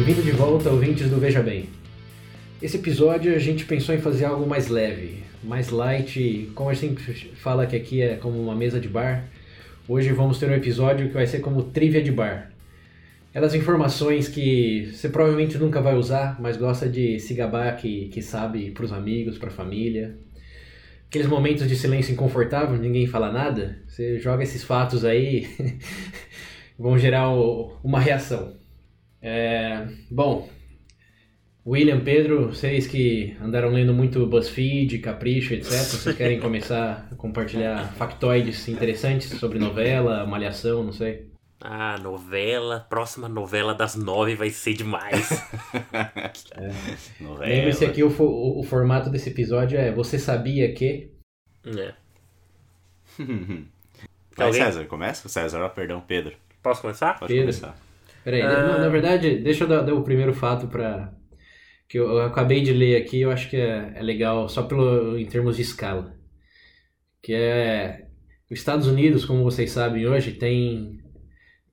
Bem-vindo de volta, ouvintes do Veja Bem. Esse episódio a gente pensou em fazer algo mais leve, mais light, como a gente sempre fala que aqui é como uma mesa de bar. Hoje vamos ter um episódio que vai ser como trivia de bar. Aquelas informações que você provavelmente nunca vai usar, mas gosta de se gabar que, que sabe para os amigos, para a família. Aqueles momentos de silêncio inconfortável, ninguém fala nada, você joga esses fatos aí, vão gerar uma reação. É, bom, William, Pedro, vocês que andaram lendo muito BuzzFeed, Capricho, etc., vocês querem começar a compartilhar factoides interessantes sobre novela, malhação, não sei? Ah, novela, próxima novela das nove vai ser demais. é. Lembre-se aqui, o, o, o, formato desse episódio é Você Sabia Que... É. Vai, César, começa? César, perdão, Pedro. Posso começar? Pode Pedro. começar. Peraí, ah... na verdade, deixa eu dar, dar o primeiro fato para que eu, eu, acabei de ler aqui, eu acho que é, é legal só pelo, em termos de escala. Que é. Os Estados Unidos, como vocês sabem hoje, tem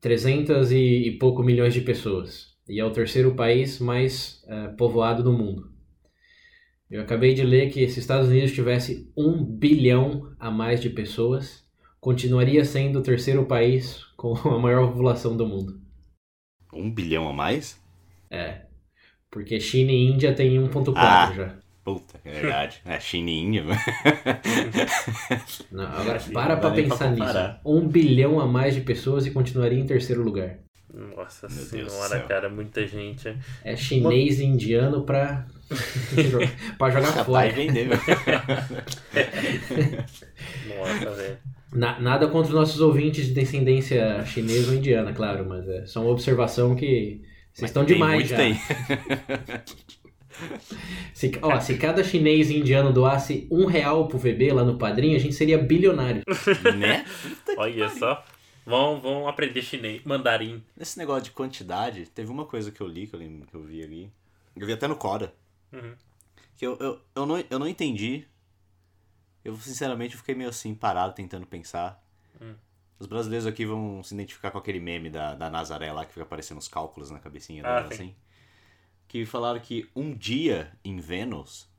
300 e, e pouco milhões de pessoas. E é o terceiro país mais é, povoado do mundo. Eu acabei de ler que se os Estados Unidos tivesse um bilhão a mais de pessoas, continuaria sendo o terceiro país com a maior população do mundo. Um bilhão a mais? É. Porque China e Índia tem 1.4 ah, já. Puta, é verdade. É, China e Índia. Não, agora para pra pensar nisso. Um bilhão a mais de pessoas e continuaria em terceiro lugar. Nossa Meu senhora, cara, muita gente. É chinês e indiano pra, pra jogar fora. vender, Nossa, velho. Na, nada contra os nossos ouvintes de descendência chinesa ou indiana, claro, mas é só uma observação que vocês estão demais já. Tem. se, ó, se cada chinês e indiano doasse um real pro VB lá no padrinho, a gente seria bilionário. né? Olha só. Vão, vão aprender chinês, mandarim. Nesse negócio de quantidade, teve uma coisa que eu li, que eu, que eu vi ali. Eu vi até no Coda. Uhum. Que eu, eu, eu, não, eu não entendi. Eu, sinceramente, fiquei meio assim, parado, tentando pensar. Uhum. Os brasileiros aqui vão se identificar com aquele meme da, da Nazaré lá que fica aparecendo os cálculos na cabecinha ah, dela, assim. Que falaram que um dia em Vênus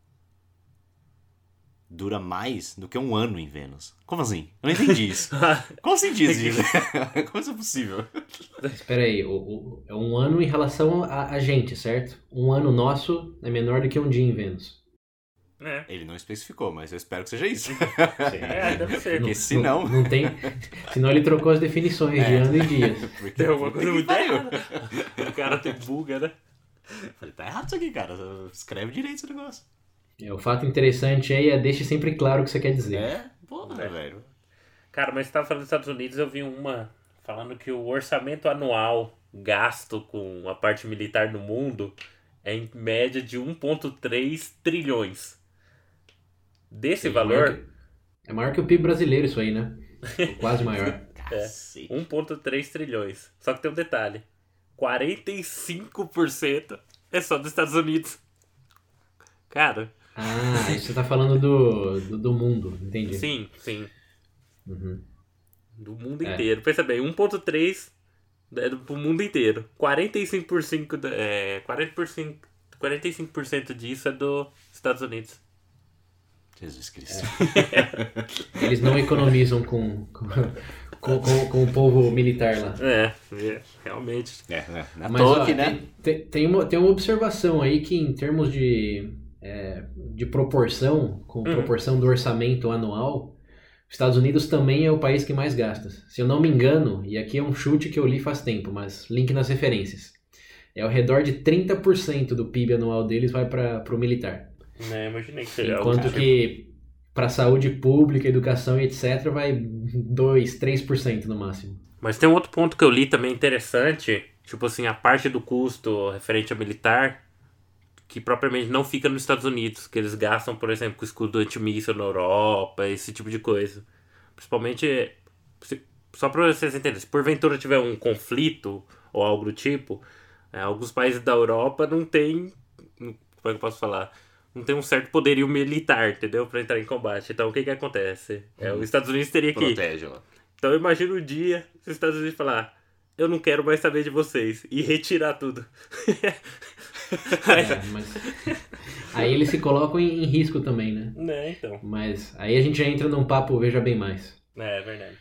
dura mais do que um ano em Vênus. Como assim? Eu não entendi isso. Como assim diz isso? Como isso é possível? Espera aí, o, o, é um ano em relação a, a gente, certo? Um ano nosso é menor do que um dia em Vênus. É. Ele não especificou, mas eu espero que seja isso. é, deve ser. Porque se não... não. tem. Senão ele trocou as definições é. de ano e dias. Porque tem alguma coisa muito errada. O cara tem buga, né? Falei, tá errado isso aqui, cara. Escreve direito esse negócio. É, o fato interessante aí é deixe sempre claro o que você quer dizer. É? Porra, é. velho. Cara, mas você tava falando dos Estados Unidos, eu vi uma falando que o orçamento anual gasto com a parte militar no mundo é em média de 1,3 trilhões. Desse Sim, valor. É maior, que, é maior que o PIB brasileiro, isso aí, né? Quase maior. é, 1,3 trilhões. Só que tem um detalhe: 45% é só dos Estados Unidos. Cara. Ah, isso você tá falando do, do, do mundo, entendi. Sim, sim. Uhum. Do mundo é. inteiro. Pensa bem, 1,3 é pro mundo inteiro. 45%, é, 40%, 45% disso é dos Estados Unidos. Jesus Cristo. É. Eles não economizam com, com, com, com, o povo militar lá. É, é realmente. É, é. Na Mas, ó, né? Tem, tem, uma, tem uma observação aí que em termos de, é, de proporção, com hum. proporção do orçamento anual, os Estados Unidos também é o país que mais gasta. Se eu não me engano, e aqui é um chute que eu li faz tempo, mas link nas referências. É ao redor de 30% do PIB anual deles vai para o militar. Né, imaginei que seria Enquanto que para saúde pública, educação e etc., vai 2, 3% no máximo. Mas tem um outro ponto que eu li também interessante, tipo assim, a parte do custo referente a militar, que propriamente não fica nos Estados Unidos, que eles gastam, por exemplo, com escudo antimíssil na Europa, esse tipo de coisa. Principalmente, só para vocês entenderem, se porventura tiver um conflito ou algo do tipo, é, alguns países da Europa não tem, como é que eu posso falar? Não tem um certo poderio militar, entendeu? Para entrar em combate. Então o que que acontece? É, os Estados Unidos teria que... Protege. Então imagina o dia se os Estados Unidos falar eu não quero mais saber de vocês e retirar tudo. aí... É, mas... aí eles se colocam em, em risco também, né? É, então. Mas aí a gente já entra num papo Veja Bem Mais. É, é verdade.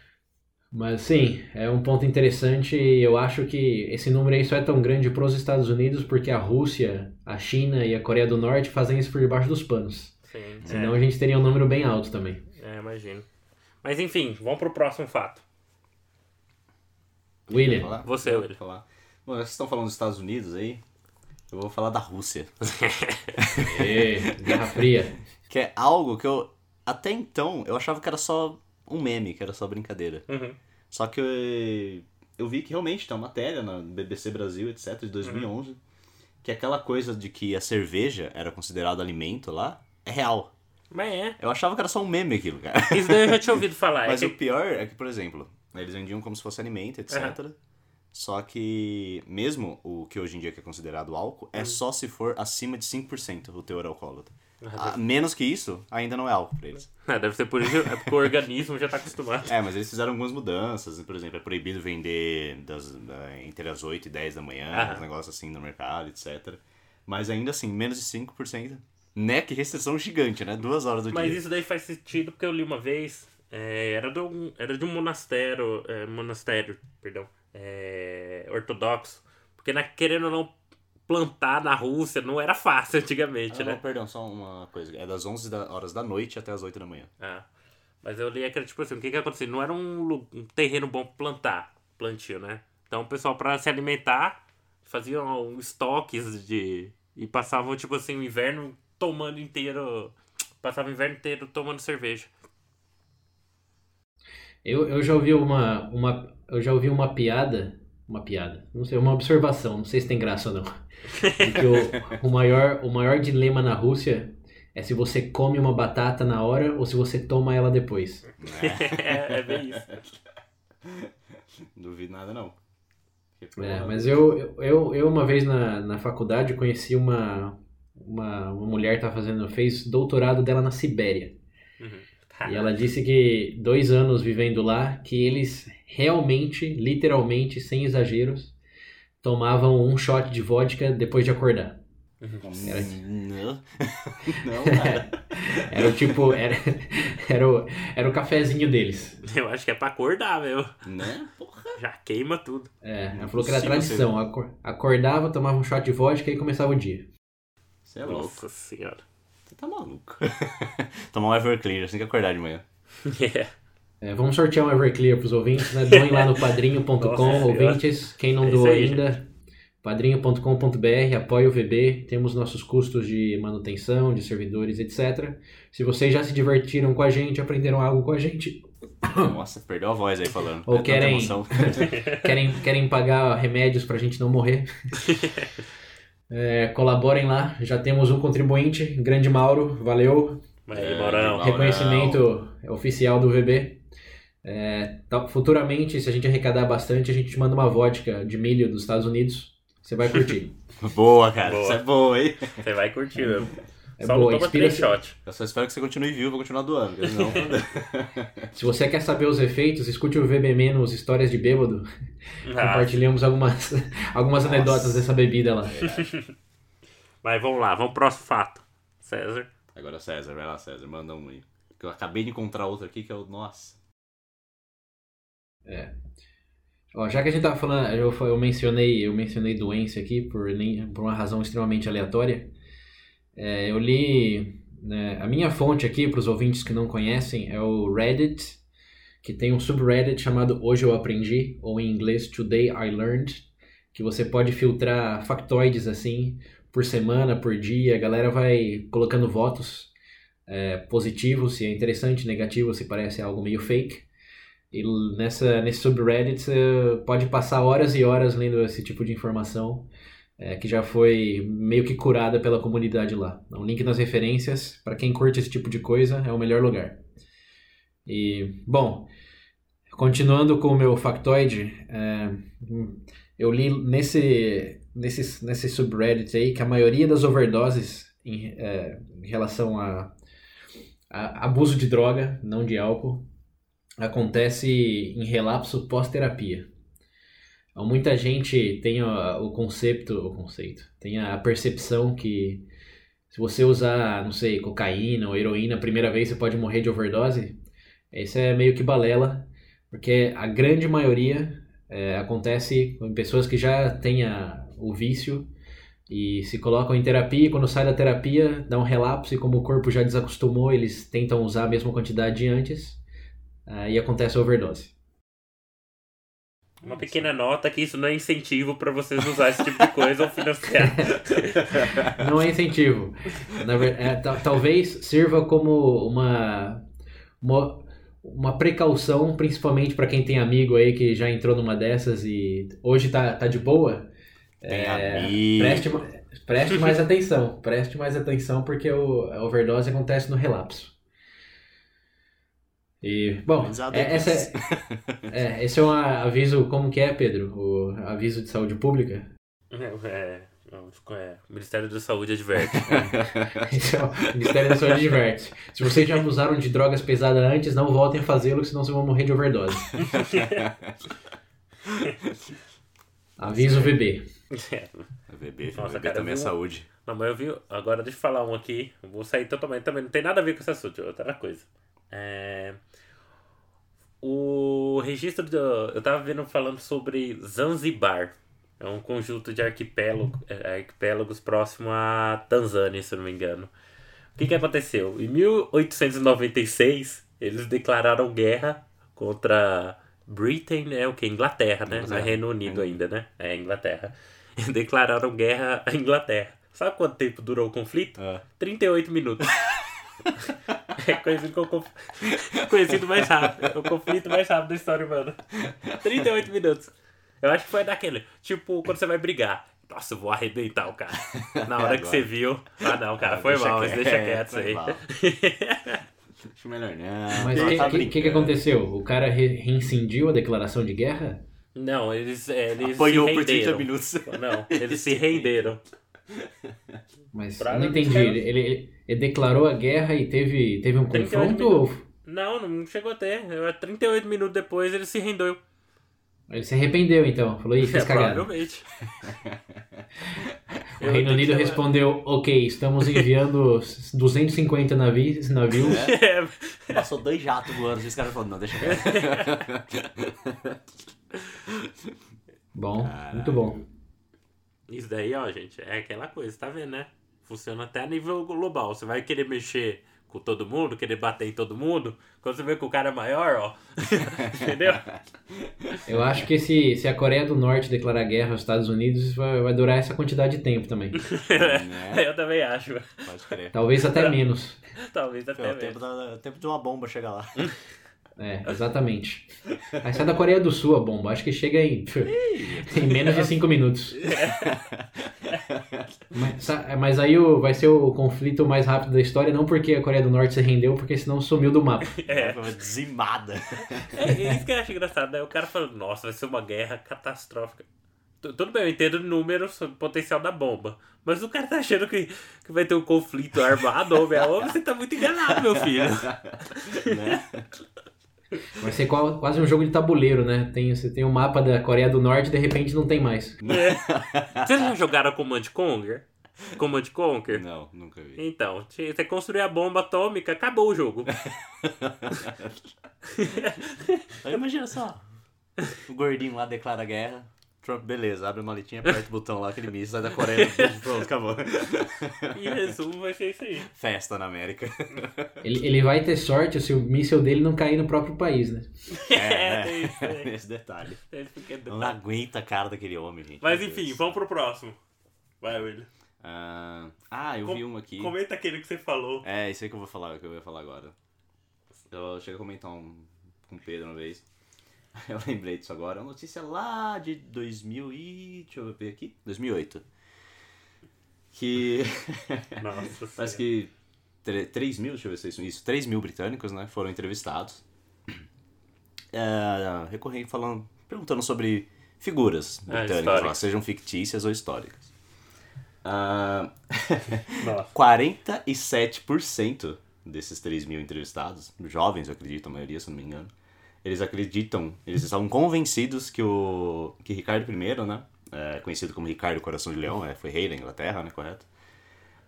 Mas sim, é um ponto interessante e eu acho que esse número aí só é tão grande para os Estados Unidos porque a Rússia, a China e a Coreia do Norte fazem isso por debaixo dos panos. Sim, Senão é. a gente teria um número bem alto também. É, imagino. Mas enfim, vamos pro próximo fato. William. Falar? Você, William. Falar. Bom, vocês estão falando dos Estados Unidos aí, eu vou falar da Rússia. Guerra Fria. que é algo que eu, até então, eu achava que era só um meme, que era só brincadeira. Uhum. Só que eu, eu vi que realmente tem uma matéria na BBC Brasil, etc, de 2011, que aquela coisa de que a cerveja era considerado alimento lá, é real. Mas é. Eu achava que era só um meme aquilo, cara. Isso daí eu já tinha ouvido falar. Mas é o que... pior é que, por exemplo, eles vendiam como se fosse alimento, etc. Só que mesmo o que hoje em dia é considerado álcool, é só se for acima de 5% o teor alcoólatra. Ah, menos que isso, ainda não é álcool pra eles. É, deve ser por isso, é porque o organismo já tá acostumado. É, mas eles fizeram algumas mudanças. Por exemplo, é proibido vender das, da- entre as 8 e 10 da manhã, uns negócios assim no mercado, etc. Mas ainda assim, menos de 5%. Né? Que restrição gigante, né? Duas horas do Mas dia. isso daí faz sentido porque eu li uma vez, é, era, de um, era de um monastério, é, monastério, perdão, é, ortodoxo. Porque na, querendo ou não plantar na Rússia não era fácil antigamente, Ah, não, né? perdão, só uma coisa. É das 11 da- horas da noite até as 8 da manhã. Ah, mas eu li que era tipo assim, o que que acontecia? Não era um, um terreno bom pra plantar, plantio, né? Então o pessoal pra se alimentar faziam estoques de... E passavam tipo assim o inverno tomando inteiro... Passava o inverno inteiro tomando cerveja. Eu, eu já ouvi uma, uma. Eu já ouvi uma piada. Uma piada. Não sei, uma observação, não sei se tem graça ou não. Que o, o, maior, o maior dilema na Rússia é se você come uma batata na hora ou se você toma ela depois. é, é bem isso. Duvido nada, não. É, mas eu, eu, eu uma vez na, na faculdade conheci uma, uma, uma mulher que tá fazendo, fez doutorado dela na Sibéria. Uhum. E ela disse que dois anos vivendo lá, que eles realmente, literalmente, sem exageros, tomavam um shot de vodka depois de acordar. Era- Não. Não, cara. Era o tipo, era, era, o, era o cafezinho deles. Eu acho que é pra acordar, meu. né? Porra. Já queima tudo. É, ela falou que era Sim, tradição. Acor- Acordava, tomava um shot de vodka e começava o dia. Você é louco. Nossa senhora. Tá maluco. Tomar um Everclear assim que acordar de manhã. É. É, vamos sortear um Everclear pros ouvintes, né? Doem lá no padrinho.com, ouvintes. Quem não É doou aí, ainda, padrinho.com.br, apoia o VB. Temos nossos custos de manutenção, de servidores, etc. Se vocês já se divertiram com a gente, aprenderam algo com a gente, Nossa, perdeu a voz aí falando. Ou É querem- querem, querem pagar remédios pra gente não morrer, é, colaborem lá. Já temos um contribuinte, grande Mauro, valeu. Aí, É, Maurão. Reconhecimento oficial do VB. É, tá- futuramente, se a gente arrecadar bastante, a gente te manda uma vodka de milho dos Estados Unidos. Você vai curtir. Boa, cara. Boa. Isso é boa, hein? Você vai curtir, meu. É Só boa, não toma inspira- três shot. Eu só espero que você continue vivo, vou continuar doando. Senão... Se você quer saber os efeitos, escute o VB menos Histórias de Bêbado. Ah, Compartilhamos algumas, algumas Nossa. anedotas dessa bebida lá. mas vamos lá, vamos pro próximo fato. César. Agora, César, vai lá, César, manda um aí. Que eu acabei de encontrar outro aqui que é o. Nossa. Ó, já que a gente tava falando, eu, eu mencionei, eu mencionei doença aqui por, nem, por uma razão extremamente aleatória. É, eu li né, a minha fonte aqui para os ouvintes que não conhecem é o Reddit, que tem um subreddit chamado Hoje Eu Aprendi ou em inglês Today I Learned, que você pode filtrar factoides assim por semana, por dia. A galera vai colocando votos é, positivo, se é interessante, negativo, se parece algo meio fake. E nessa, nesse subreddit você pode passar horas e horas lendo esse tipo de informação é, que já foi meio que curada pela comunidade lá. Um link nas referências, para quem curte esse tipo de coisa, é o melhor lugar. E, bom, continuando com o meu factoide, é, eu li nesse, nesse, nesse subreddit aí que a maioria das overdoses em, é, em relação a, a, abuso de droga, não de álcool, acontece em relapso pós-terapia. Muita gente tem o conceito, o conceito, tem a percepção que se você usar, não sei, cocaína ou heroína a primeira vez você pode morrer de overdose. Isso é meio que balela, porque a grande maioria é, acontece em pessoas que já têm o vício e se colocam em terapia e quando sai da terapia dá um relapso e como o corpo já desacostumou, eles tentam usar a mesma quantidade de antes e acontece a overdose. Uma pequena nota que isso não é incentivo para vocês usar esse tipo de coisa ou financiar. não é incentivo. Na, é, talvez sirva como uma, uma, uma precaução, principalmente para quem tem amigo aí que já entrou numa dessas e hoje tá, tá de boa. É, preste, preste mais atenção. Preste mais atenção porque o, a overdose acontece no relapso. E, bom, é, essa é, é, esse é um aviso, como que é, Pedro? O aviso de saúde pública? É, é, é o Ministério da Saúde adverte. então, o Ministério da Saúde adverte. Se vocês já abusaram de drogas pesadas antes, não voltem a fazê-lo, senão vocês vão morrer de overdose. Aviso VB. É. VB, Nossa, VB cara, também é saúde. Não, mas eu vi. Agora deixa eu falar um aqui. Eu vou sair totalmente também. Não tem nada a ver com esse assunto, é outra coisa. É... O registro do. Eu tava vendo falando sobre Zanzibar. É um conjunto de arquipélago, é, arquipélagos próximo à Tanzânia, se não me engano. O que, que aconteceu? Em 1896, eles declararam guerra contra Britain, né? O que? Inglaterra, né? É Reino Unido ainda, né? É Inglaterra. declararam guerra à Inglaterra. Sabe quanto tempo durou o conflito? Ah. 38 minutos. É conhecido como conhecido mais rápido. É o conflito mais rápido da história humana. 38 minutos. Eu acho que foi daquele. Tipo, quando você vai brigar. Nossa, eu vou arrebentar o cara. Na hora é que você viu. Ah, não, cara, ah, foi mal, mas deixa quieto isso aí. Acho melhor não. Mas o tá que, que, que, aconteceu? O cara re reincindiu a declaração de guerra? Não, eles, é, eles Apanhou por 30 minutos. Não, eles se renderam. Mas pra não entendi. Ele, ele, ele, declarou a guerra e teve, teve um confronto? Ou... Não, não chegou a ter. 38 minutos depois ele se rendeu. Ele se arrependeu então. Falou, ih, fiz é, cagada. Provavelmente. o Reino Unido respondeu, ok, estamos enviando 250 navios. navios. É. Passou dois jatos voando. Os caras falaram, não, deixa Bom, Caraca. muito bom. Isso daí, ó, gente, é aquela coisa, tá vendo, né? Funciona até a nível global. Você vai querer mexer com todo mundo, querer bater em todo mundo, quando você vê que o cara é maior, ó. Entendeu? Eu acho que se, se a Coreia do Norte declarar guerra aos Estados Unidos, vai, vai durar essa quantidade de tempo também. é. Eu também acho. Pode crer. Talvez até menos. Talvez até menos. O tempo, da, tempo de uma bomba chegar lá. É, exatamente. Aí sai da Coreia do Sul a bomba. Acho que chega em, em menos de 5 minutos. Mas, mas, aí o, vai ser o conflito mais rápido da história, não porque a Coreia do Norte se rendeu, porque senão sumiu do mapa. É. Dizimada. É, é isso que eu acho engraçado, né? O cara falando, nossa, vai ser uma guerra catastrófica. Tudo bem, eu entendo números, potencial da bomba. Mas o cara tá achando que, que vai ter um conflito armado, homem a homem, você tá muito enganado, meu filho. Né? Vai ser quase um jogo de tabuleiro, né? Tem, você tem um mapa da Coreia do Norte e de repente não tem mais. É. Vocês já jogaram Command Conquer? Command Conquer? Não, nunca vi. Então, você construir a bomba atômica, acabou o jogo. Imagina só. O gordinho lá declara guerra. Trump, beleza, abre a maletinha, aperta o botão lá, aquele míssil sai da Coreia, pronto, acabou. Em resumo, vai ser isso aí. Festa na América. Ele, ele vai ter sorte se o míssil dele não cair no próprio país, né? É, é, é esse detalhe. Não aguenta a cara daquele homem, gente. Mas enfim, vamos pro próximo. Vai, William. Ah, ah, eu Com- vi uma aqui. Comenta aquele que você falou. É, isso aí que eu vou falar, que eu ia falar agora. Eu cheguei a comentar um, com o Pedro uma vez. Eu lembrei disso agora. Uma notícia lá de 2000 e... Deixa eu ver aqui. 2008. Que... Nossa Parece que 3 mil, deixa eu ver se é isso, isso, 3 mil britânicos, né, foram entrevistados. É, recorrendo, falando, perguntando sobre figuras Ah, britânicas, históricas. lá, sejam fictícias ou históricas. Ah, Nossa. 47% desses 3 mil entrevistados, jovens, eu acredito, a maioria, se não me engano, eles acreditam, eles estavam convencidos que o que Ricardo I, né, é, conhecido como Ricardo Coração de Leão, é, foi rei da Inglaterra, né, correto?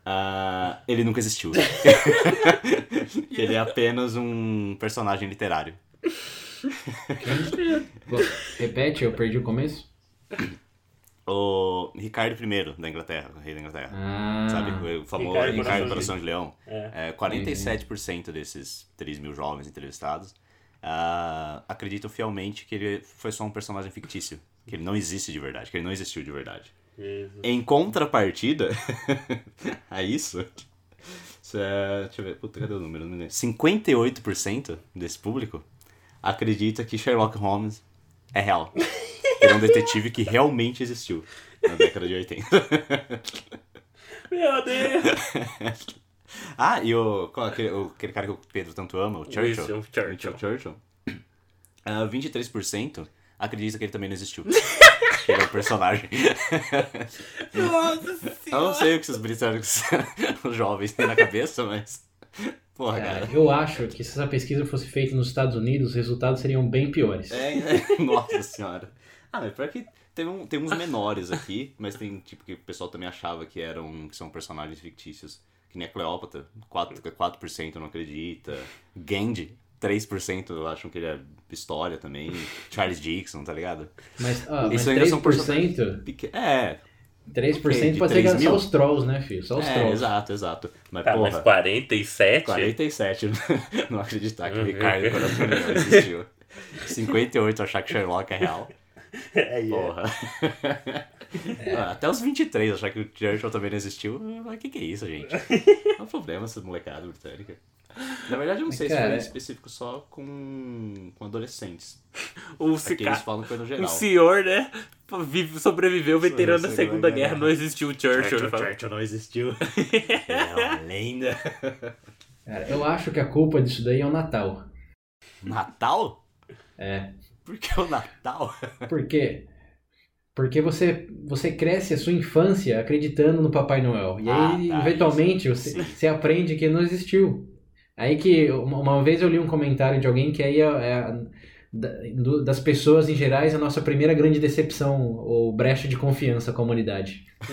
Ah, ele nunca existiu. que ele é apenas um personagem literário. Bom, repete, eu perdi o começo. O Ricardo I da Inglaterra, o rei da Inglaterra. Ah, Sabe? O famoso Ricardo Ricardo, Coração de Leão. É. É, 47% desses 3 mil jovens entrevistados ah, acreditam fielmente que ele foi só um personagem fictício. Que ele não existe de verdade, que ele não existiu de verdade. Jesus. Em contrapartida a isso, isso é, deixa eu ver, puta, cadê o número? Não me lembro. 58% desse público acredita que Sherlock Holmes é real. Ele é um detetive que realmente existiu na década de 80. Meu Deus! ah, e o, qual, aquele, o- aquele cara que o Pedro tanto ama, o Churchill. Winston Churchill. Churchill. Ah, 23% acredita que ele também não existiu. que ele é um personagem. Nossa Eu não sei o que esses britânicos, os jovens, têm na cabeça, mas. Porra, cara, cara. eu acho que se essa pesquisa fosse feita nos Estados Unidos, os resultados seriam bem piores. É, é, nossa senhora. Ah, mas pior que tem, um, tem uns menores aqui, mas tem tipo que o pessoal também achava que eram que são personagens fictícios. Que nem a Cleópatra, 4%, 4% não acredita. Gandhi, 3% acham que ele é história também. Charles Dixon, tá ligado? Mas, ah, mas Isso ainda são 3%, Peque- É, 3% Ok, de pode ser 3 só mil? os trolls, né, filho? Só os é trolls. exato, exato. Mas Tá, mas porra, 47? 47 não acreditar que o Uhum. Ricardo Coração existiu. 58 achar que Sherlock é real. É, é. Porra. Ah, Até os 23 achar que o Churchill também não existiu. Mas o que, que é isso, gente? É um problema essa molecada britânica. Na verdade, eu não sei se Cara, foi é- específico só com, com adolescentes. O, Aqui cica... eles falam que foi no o geral. senhor, né? vive- Sobreviveu, veterano da Segunda Guerra. Guerra, não existiu o Churchill. Churchill. Churchill não existiu. é uma lenda. Cara, eu acho que a culpa disso daí é o Natal. Natal? É. Por que o Natal? Por quê? Porque você, você cresce a sua infância acreditando no Papai Noel. E Ah, aí, tá, eventualmente, isso. você, Sim. você aprende que não existiu. Aí que, uma, vez eu li um comentário de alguém que aí é, é das pessoas em gerais a nossa primeira grande decepção, ou brecha de confiança com a humanidade.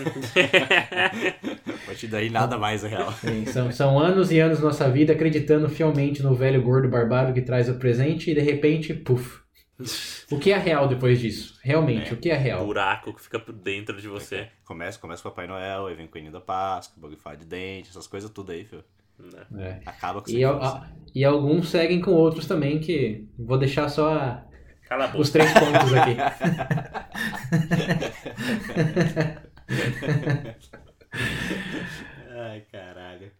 A partir daí nada mais é real. Sim, são, são anos e anos da nossa vida acreditando fielmente no velho gordo barbado que traz o presente e de repente, puf. O que é real depois disso? Realmente, É. o que é real? buraco que fica por dentro de você. Começa, começa com o Papai Noel, aí vem o Coelhinho da Páscoa, o Bug de Dente, essas coisas tudo aí, filho. né? É. Acaba com E, a- e alguns seguem com outros também, que vou deixar só a- Cala a boca. os três pontos aqui. Ai, caralho.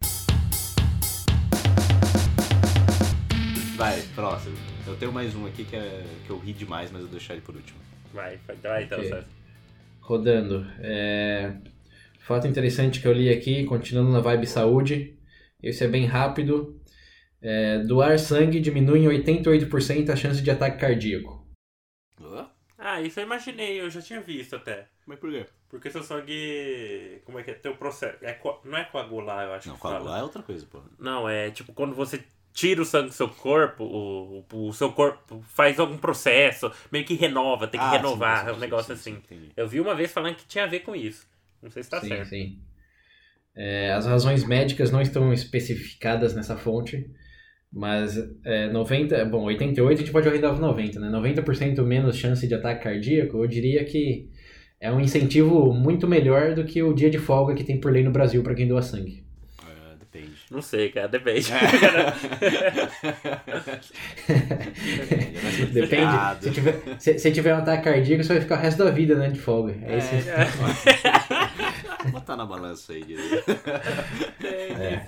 Vai, próximo. Eu tenho mais um aqui que, é, que eu ri demais, mas eu vou deixar ele por último. Vai, vai, então, Ok. César. Rodando. É, Fato interessante que eu li aqui, continuando na vibe saúde. Esse é bem rápido. É, doar sangue diminui em 88% a chance de ataque cardíaco. Ah, isso eu imaginei, eu já tinha visto até. Mas por quê? Porque seu sangue. Como é que é? Tem o processo. É, co- não é coagular, eu acho Não, que fala. coagular é outra coisa, porra. Não, é tipo quando você tira o sangue do seu corpo, o, o, seu corpo faz algum processo, meio que renova, tem que Ah, renovar, sim, é sim, um negócio sim, sim, assim. Eu vi uma vez falando que tinha a ver com isso. Não sei se tá sim, certo. sim. É, as razões médicas não estão especificadas nessa fonte, mas é, 90, bom, 88 a gente pode arredondar para 90, né? 90% menos chance de ataque cardíaco, eu diria que é um incentivo muito melhor do que o dia de folga que tem por lei no Brasil para quem doa sangue. É. Não sei, cara, depende. É. Depende. Se tiver, se, se tiver um ataque cardíaco, você vai ficar o resto da vida, né, de folga. Aí você- É, Botar na balança aí. tem, é.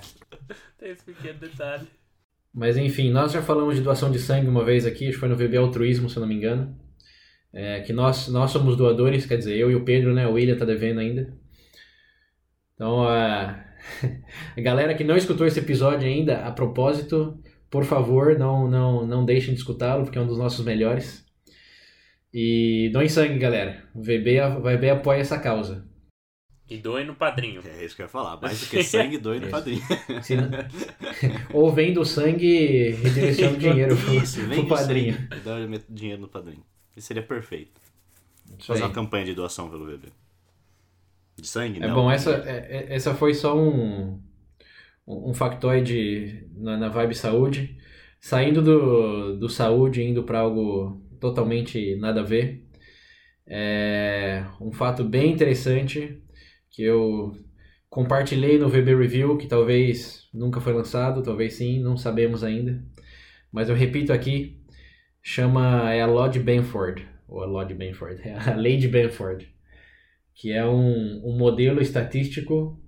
tem esse pequeno detalhe. Mas enfim, nós já falamos de doação de sangue uma vez aqui, acho que foi no VB Altruísmo, se eu não me engano. É, que nós, nós somos doadores, quer dizer, eu e o Pedro, né? O William tá devendo ainda. Então, a, a galera que não escutou esse episódio ainda, a propósito, por favor, não, não, não deixem de escutá-lo, porque é um dos nossos melhores. E doem sangue, galera. O VB, o VB apoia essa causa. E doem no padrinho. É isso que eu ia falar. Mais do que sangue, doem no padrinho. Ou vendo o sangue e redireciona o dinheiro pro, isso, pro padrinho. E dá dinheiro no padrinho. Isso seria perfeito. Isso Fazer aí. uma campanha de doação pelo VB. De sangue, É não, bom, essa, é, é, essa foi só um, um factoide na, na vibe saúde. Saindo do, do saúde, indo para algo totalmente nada a ver. É um fato bem interessante que eu compartilhei no VB Review, que talvez nunca foi lançado, talvez sim, não sabemos ainda. Mas eu repito aqui, chama é a Lodge Benford, ou a Lodge Benford, é a Lady Benford, que é um, um modelo estatístico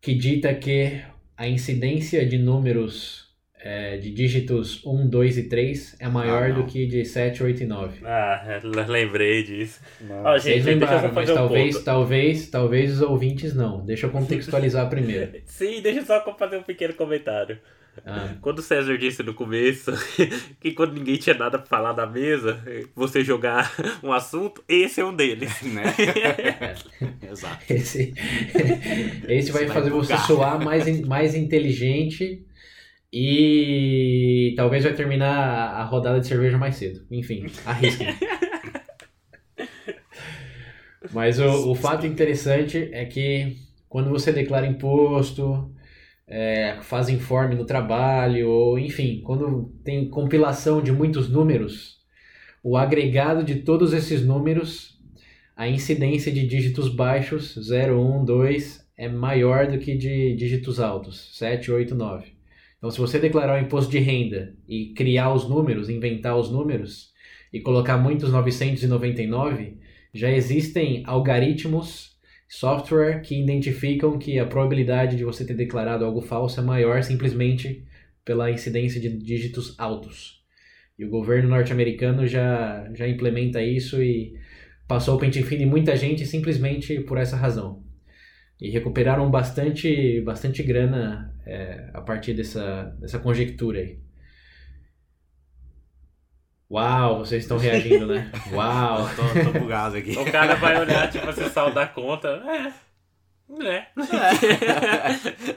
que dita que a incidência de números é, de dígitos 1, 2 e 3 é maior ah, do que de 7, 8 e 9. Ah, lembrei disso. Ó, gente, Vocês lembraram, mas um talvez, ponto. talvez, talvez os ouvintes não. Deixa eu contextualizar primeiro. Sim, deixa eu só fazer um pequeno comentário. Ah. Quando o César disse no começo que quando ninguém tinha nada pra falar na mesa, você jogar um assunto, esse é um deles. Né? Exato. Esse, esse vai, vai fazer bugar. você soar mais, mais inteligente e talvez vai terminar a rodada de cerveja mais cedo. Enfim, arrisquem. Mas o, o fato interessante é que quando você declara imposto, é, faz informe no trabalho, ou enfim, quando tem compilação de muitos números, o agregado de todos esses números, a incidência de dígitos baixos, 0, 1, 2, é maior do que de dígitos altos, 7, 8, 9. Então, se você declarar o imposto de renda e criar os números, inventar os números e colocar muitos 999, já existem algoritmos, software que identificam que a probabilidade de você ter declarado algo falso é maior simplesmente pela incidência de dígitos altos. E o governo norte-americano já, já implementa isso e passou o pente fino em muita gente simplesmente por essa razão e recuperaram bastante, bastante grana é, a partir dessa, dessa conjectura aí. Uau, vocês estão reagindo, né? Uau! tô, tô bugado aqui. O cara vai olhar, tipo, você salda a conta. É. É. é.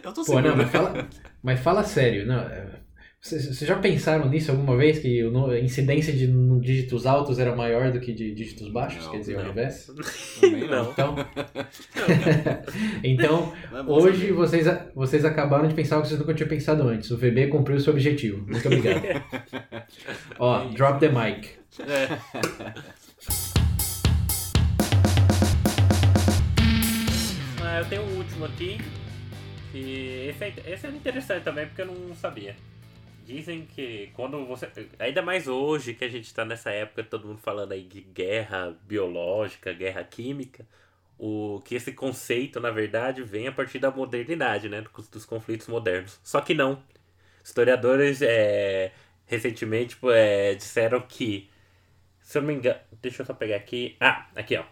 Eu tô Pô, não, mas fala, mas fala sério. Não, é, vocês já pensaram nisso alguma vez? Que a incidência de dígitos altos era maior do que de dígitos baixos? Não, quer dizer, não. ao invés? não. Então, então hoje vocês, vocês acabaram de pensar o que vocês nunca tinham pensado antes. O VB cumpriu o seu objetivo. Muito obrigado. Ó, drop the mic. É. Ah, eu tenho um último aqui. Que esse é, esse é interessante também porque eu não sabia. Dizem que quando você. Ainda mais hoje que a gente tá nessa época, todo mundo falando aí de guerra biológica, guerra química, o que esse conceito, na verdade, vem a partir da modernidade, né? Dos, dos conflitos modernos. Só que não. Historiadores é, recentemente tipo, é, disseram que. Se eu não me engano. Deixa eu só pegar aqui. Ah, aqui ó.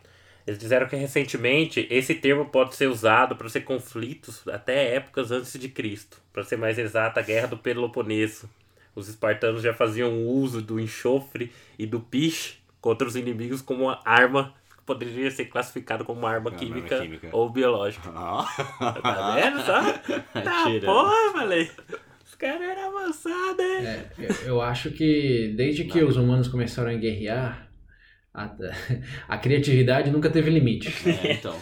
Eles disseram que recentemente esse termo pode ser usado para ser conflitos até épocas antes de Cristo. Para ser mais exato, a Guerra do Peloponeso. Os espartanos já faziam uso do enxofre e do piche contra os inimigos como uma arma que poderia ser classificada como uma arma, química, arma química, ou biológica. Oh. Tá vendo só? tá porra, falei. Os caras eram avançados, hein? É, eu acho que desde que Não. os humanos começaram a guerrear, a, a criatividade nunca teve limite. É, então.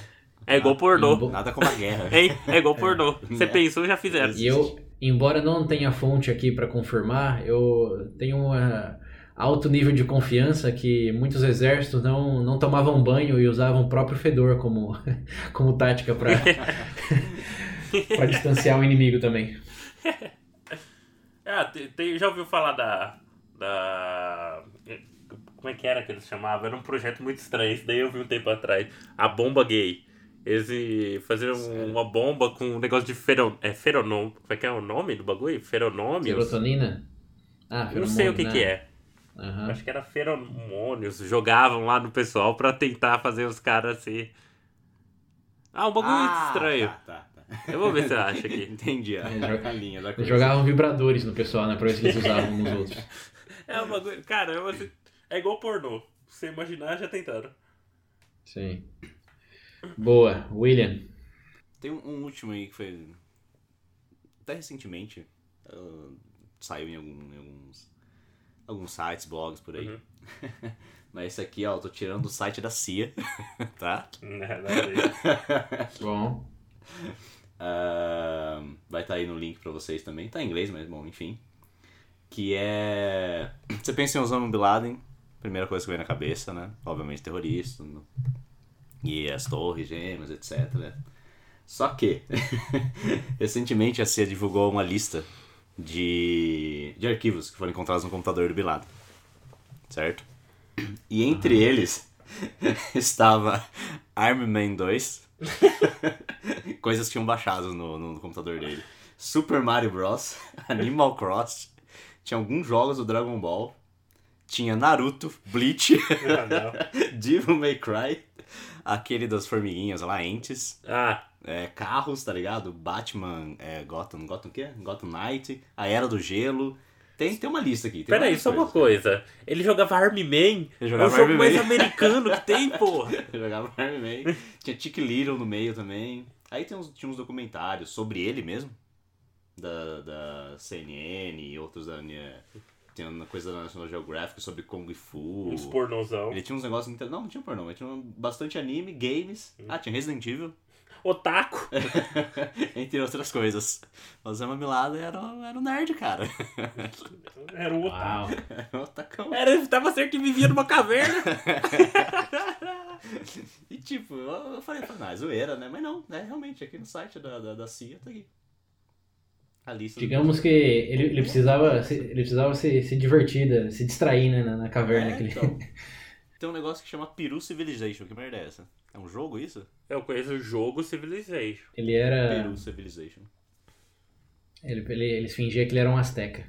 É igual pornô. Nada como a guerra. É, é igual pornô. Você é. pensou, já fizeram. E eu, embora não tenha fonte aqui para confirmar, eu tenho um alto nível de confiança que muitos exércitos não, não tomavam banho e usavam o próprio fedor como, como tática para para distanciar o inimigo também. Ah, tem, já ouviu falar da, da como é que era que eles chamavam? Era um projeto muito estranho. Isso daí eu vi um tempo atrás. A bomba gay. Eles faziam uma bomba com um negócio de feron... é, feronom... Como é que é o nome do bagulho? Feronômios? Serotonina? Ah, Eu não sei o que feromônio, que né? é. Aham. Acho que era feromônios. Jogavam lá no pessoal pra tentar fazer os caras assim... Ah, um bagulho muito estranho. Tá, tá, tá. Eu vou ver se eu acho aqui. Entendi É, a linha da Eles coisa. jogavam vibradores no pessoal, né? Pra ver se eles usavam uns outros. É um bagulho... Cara, eu- é igual pornô. Se você imaginar, já tentaram. Sim. Boa. William. Tem um, um último aí que foi. Até recentemente. ah, saiu em, algum- em alguns. Alguns sites, blogs por aí. Uhum. Mas esse aqui, ó, eu tô tirando do site da CIA, tá? Nada ver. Bom. Ah, vai estar aí no link pra vocês também. Tá em inglês, mas bom, enfim. Que é. Você pensa em Osama Bin Laden, primeira coisa que vem na cabeça, né? Obviamente terrorista. no- E as torres gêmeas, etc. né? Só que, recentemente a CIA divulgou uma lista de, de arquivos que foram encontrados no computador do Bin Laden. Certo? E entre eles estava Army Man 2, coisas que tinham baixado no, no computador dele. Super Mario Bros, Animal Cross, tinha alguns jogos do Dragon Ball, tinha Naruto, Bleach, não. Devil May Cry, aquele das formiguinhas lá, Entes, Ah, é, carros, tá ligado? Batman, é, Gotham, Gotham o quê? Gotham Knight, a Era do Gelo. Tem, tem uma lista aqui. Peraí, só uma coisa. Ele jogava Army Man. Ele jogava é o jogo Army mais Man. americano que tem, porra. Eu jogava Army Man. Tinha Chick Little no meio também. Aí tem uns, tinha uns documentários sobre ele mesmo. Da, da CNN e outros da. Tem uma coisa da National Geographic sobre Kung Fu. Uns pornozão. Ele tinha uns negócios. inter- Não, não tinha pornô, mas tinha bastante anime, games. Ah, tinha Resident Evil. Otaku. entre outras coisas. O Osama Bin Laden era, era um nerd, cara. Era o otaku. Era um otacão. Era, ele tava certo que vivia numa caverna. E tipo, eu falei, ah, zoeira, né? Mas não, né? Realmente, aqui no site da, da, da CIA tá aqui. A lista do- Digamos que ele, ele precisava, se, ele precisava se, se divertir, né, se distrair né, na, na caverna. É, que ele- então. Tem um negócio que chama Peru Civilization. Que merda é essa? É um jogo isso? Eu conheço o jogo Civilization. Ele era. Peru Civilization. Ele, ele, eles fingiam que ele era um asteca.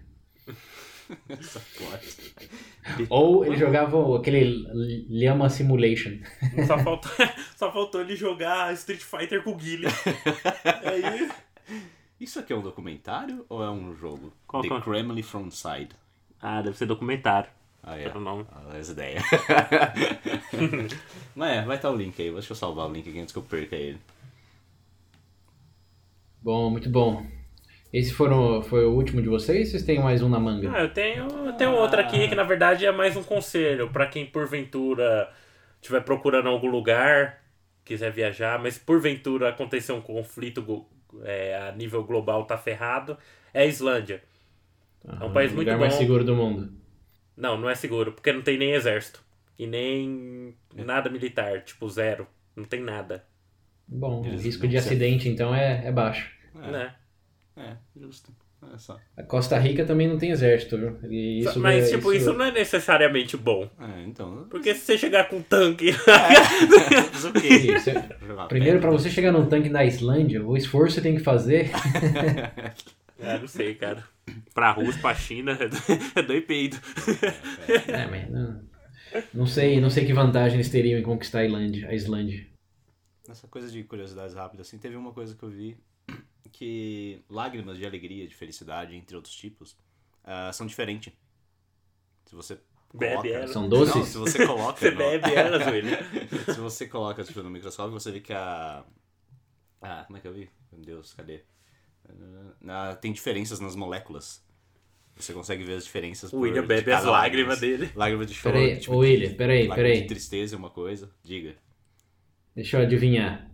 Essa. Ou ele jogava aquele Llama Simulation. Só faltou, só faltou ele jogar Street Fighter com o Guile. Aí. Isso aqui é um documentário ou é um jogo? Qual The é? Kremlin from Side. Ah, deve ser documentário. Ah, é. Era o nome. Ah, Essa ideia. Mas é, vai estar o link aí. Deixa eu salvar o link aqui antes que eu perca ele. Bom, muito bom. Esse foram, foi o último de vocês? Vocês têm mais um na manga? Ah, eu tenho, eu tenho outra aqui que na verdade é mais um conselho pra quem porventura estiver procurando algum lugar, quiser viajar, mas porventura acontecer um conflito é, a nível global tá ferrado, é a Islândia. é um país o muito lugar mais bom. seguro do mundo. Não, não é seguro, porque não tem nem exército e nem nada militar, tipo zero, não tem nada, Bom, o risco de acidente então é, é baixo. É, né? é justo. Olha só. A Costa Rica também não tem exército, viu? E isso mas é- tipo, isso... não é necessariamente bom, É, então. porque se você chegar com um tanque? Isso, é- Primeiro, pedra. pra você chegar num tanque na Islândia, o esforço que você tem que fazer. é, não sei, cara. Pra Rússia, pra China, é dois peido. é, mas não, não sei, não sei que vantagem eles teriam em conquistar a Islândia. A Islândia. Nessa coisa de curiosidades rápidas, assim, teve uma coisa que eu vi que lágrimas de alegria, de felicidade, entre outros tipos, ah, são diferentes. Se você Bebe coloca... elas. São doces? Não, se você coloca... Você no- bebe elas, William. Se você coloca tipo, no microscópio, você vê que a. Ah, como é que eu vi? Meu Deus, cadê? Ah, tem diferenças nas moléculas. Você consegue ver as diferenças O por William bebe as lágrimas lágrimas. dele. Lágrima de choro. Peraí, tipo, William, peraí, peraí. de tristeza é uma coisa. Diga. Deixa eu adivinhar.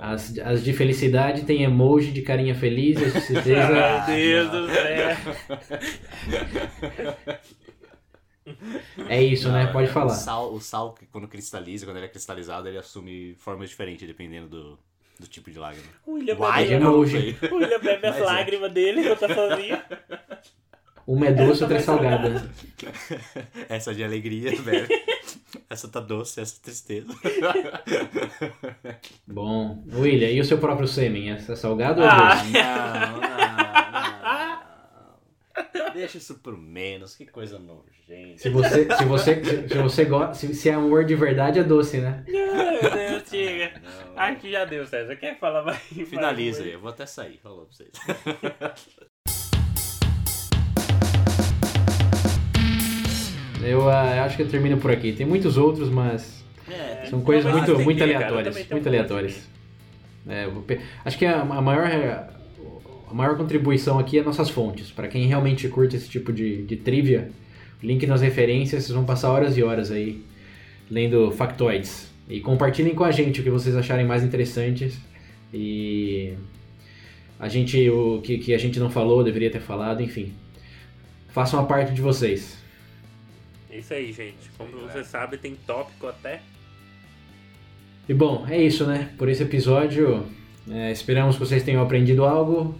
As, as de felicidade tem emoji de carinha feliz, as de tristeza. Meu Deus do céu. É isso, né? Não, Pode é, falar. O sal, o sal, quando cristaliza, quando ele é cristalizado, ele assume formas diferentes dependendo do, do tipo de lágrima. O William Uai, bebe, sei. o William bebe as é. lágrimas dele quando tá sozinho. Uma é doce, outra é salgada. Essa de alegria, velho. Essa tá doce, essa tristeza. Bom, William, e o seu próprio sêmen? É salgado ou é Ah. doce? Não, não, não. Deixa isso pro menos, que coisa nojenta. Se você, se você, se, se você gosta, se, se é amor de verdade, é doce, né? Meu Deus, chega. Não. Aqui já deu, César. Quer falar mais? Finaliza aí, eu vou até sair, falou pra vocês. Eu ah, acho que eu termino por aqui. Tem muitos outros, mas É, são coisas muito, muito cara. Aleatórias. tenho Muito aleatórias. É, vou acho que a, a maior a maior contribuição aqui é nossas fontes. Para quem realmente curte esse tipo de, de trivia, link nas referências, vocês vão passar horas e horas aí lendo factoids. E compartilhem com a gente o que vocês acharem mais interessantes. E a gente, o que, que a gente não falou, deveria ter falado, enfim. Façam a parte de vocês. É isso aí, gente. Como você sabe, tem tópico até. E bom, é isso, né? Por esse episódio, é, esperamos que vocês tenham aprendido algo,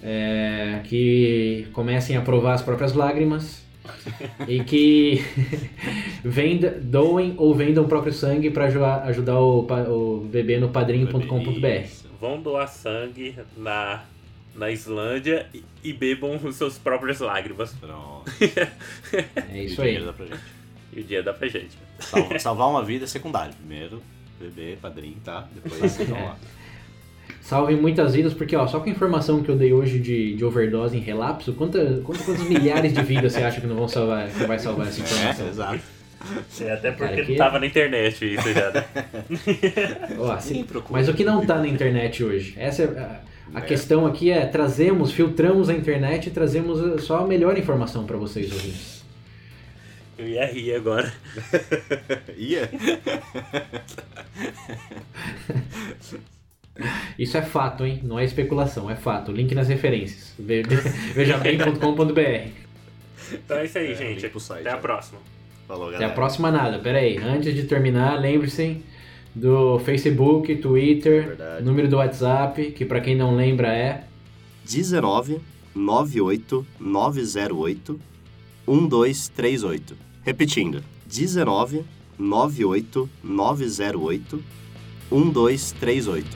é, que comecem a provar as próprias lágrimas e que venda, doem ou vendam o próprio sangue para ajudar o, o bebê no padrinho.com.br. Vão doar sangue na, na Islândia e, e bebam os seus próprias lágrimas. Pronto. É isso E o dinheiro aí. dá pra gente. E o dia dá pra gente. Salva- salvar uma vida é secundário. Primeiro, bebê, padrinho, tá? Depois vocês vão lá. Salvem muitas vidas, porque ó, só com a informação que eu dei hoje de, de overdose em relapso, quanta, quanta, quantos milhares de vidas você acha que não vão salvar, que vai salvar essa informação? É, exato. É, até porque Cara, que- não tava na internet isso já, né? Ó, procura. mas o que não tá na internet hoje? Essa é a, É. questão aqui é trazemos, filtramos a internet e trazemos só a melhor informação para vocês ouvintes. Eu ia rir agora. Ia? Isso é fato, hein? Não é especulação, é fato. Link nas referências. Ve- Vejabem.com.br. Então é isso aí, É, gente. site, Até a ó. próxima. Falou, Até galera. a próxima nada. Pera aí, antes de terminar, lembre-se do Facebook, Twitter, Verdade. número do WhatsApp, que para quem não lembra é 19 98 908 1238. Repetindo. 19 98 908 1238.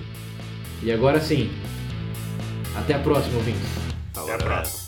E agora sim. Até a próxima, ouvintes. Até a próxima.